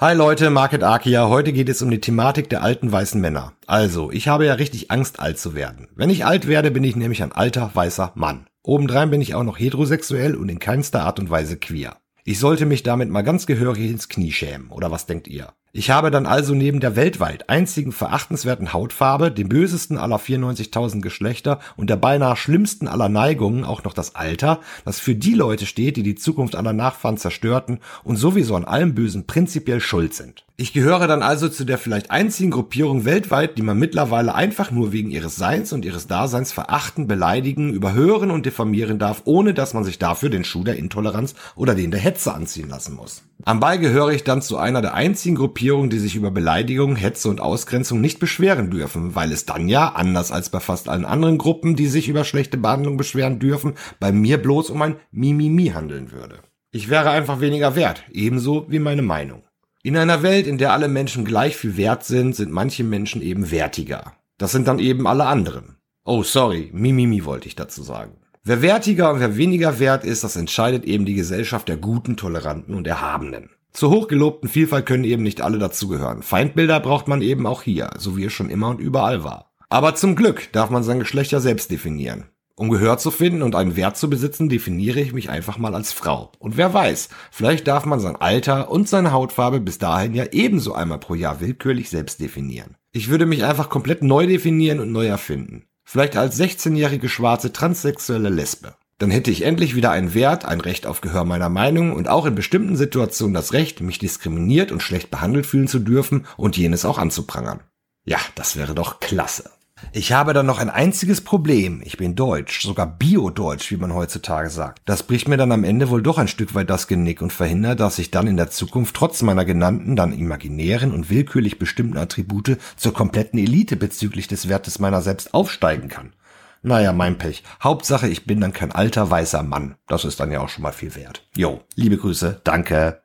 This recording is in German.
Hi Leute, Market Akia. Heute geht es um die Thematik der alten weißen Männer. Also, ich habe ja richtig Angst, alt zu werden. Wenn ich alt werde, bin ich nämlich ein alter weißer Mann. Obendrein bin ich auch noch heterosexuell und in keinster Art und Weise queer. Ich sollte mich damit mal ganz gehörig ins Knie schämen, oder was denkt ihr? Ich habe dann also neben der weltweit einzigen verachtenswerten Hautfarbe, dem bösesten aller 94.000 Geschlechter und der beinahe schlimmsten aller Neigungen auch noch das Alter, das für die Leute steht, die die Zukunft aller Nachfahren zerstörten und sowieso an allem Bösen prinzipiell schuld sind. Ich gehöre dann also zu der vielleicht einzigen Gruppierung weltweit, die man mittlerweile einfach nur wegen ihres Seins und ihres Daseins verachten, beleidigen, überhören und diffamieren darf, ohne dass man sich dafür den Schuh der Intoleranz oder den der Hetze anziehen lassen muss. Anbei gehöre ich dann zu einer der einzigen Gruppierungen, die sich über Beleidigung, Hetze und Ausgrenzung nicht beschweren dürfen, weil es dann ja, anders als bei fast allen anderen Gruppen, die sich über schlechte Behandlung beschweren dürfen, bei mir bloß um ein Mimimi handeln würde. Ich wäre einfach weniger wert, ebenso wie meine Meinung. In einer Welt, in der alle Menschen gleich viel wert sind, sind manche Menschen eben wertiger. Das sind dann eben alle anderen. Oh, sorry, Mimimi wollte ich dazu sagen. Wer wertiger und wer weniger wert ist, das entscheidet eben die Gesellschaft der Guten, Toleranten und Erhabenen. Zur hochgelobten Vielfalt können eben nicht alle dazugehören. Feindbilder braucht man eben auch hier, so wie es schon immer und überall war. Aber zum Glück darf man sein Geschlecht ja selbst definieren. Um Gehör zu finden und einen Wert zu besitzen, definiere ich mich einfach mal als Frau. Und wer weiß, vielleicht darf man sein Alter und seine Hautfarbe bis dahin ja ebenso einmal pro Jahr willkürlich selbst definieren. Ich würde mich einfach komplett neu definieren und neu erfinden. Vielleicht als 16-jährige schwarze transsexuelle Lesbe. Dann hätte ich endlich wieder einen Wert, ein Recht auf Gehör meiner Meinung und auch in bestimmten Situationen das Recht, mich diskriminiert und schlecht behandelt fühlen zu dürfen und jenes auch anzuprangern. Ja, das wäre doch klasse. Ich habe dann noch ein einziges Problem. Ich bin deutsch, sogar bio-deutsch, wie man heutzutage sagt. Das bricht mir dann am Ende wohl doch ein Stück weit das Genick und verhindert, dass ich dann in der Zukunft trotz meiner genannten, dann imaginären und willkürlich bestimmten Attribute zur kompletten Elite bezüglich des Wertes meiner selbst aufsteigen kann. Naja, mein Pech. Hauptsache, ich bin dann kein alter weißer Mann. Das ist dann ja auch schon mal viel wert. Jo, liebe Grüße, danke.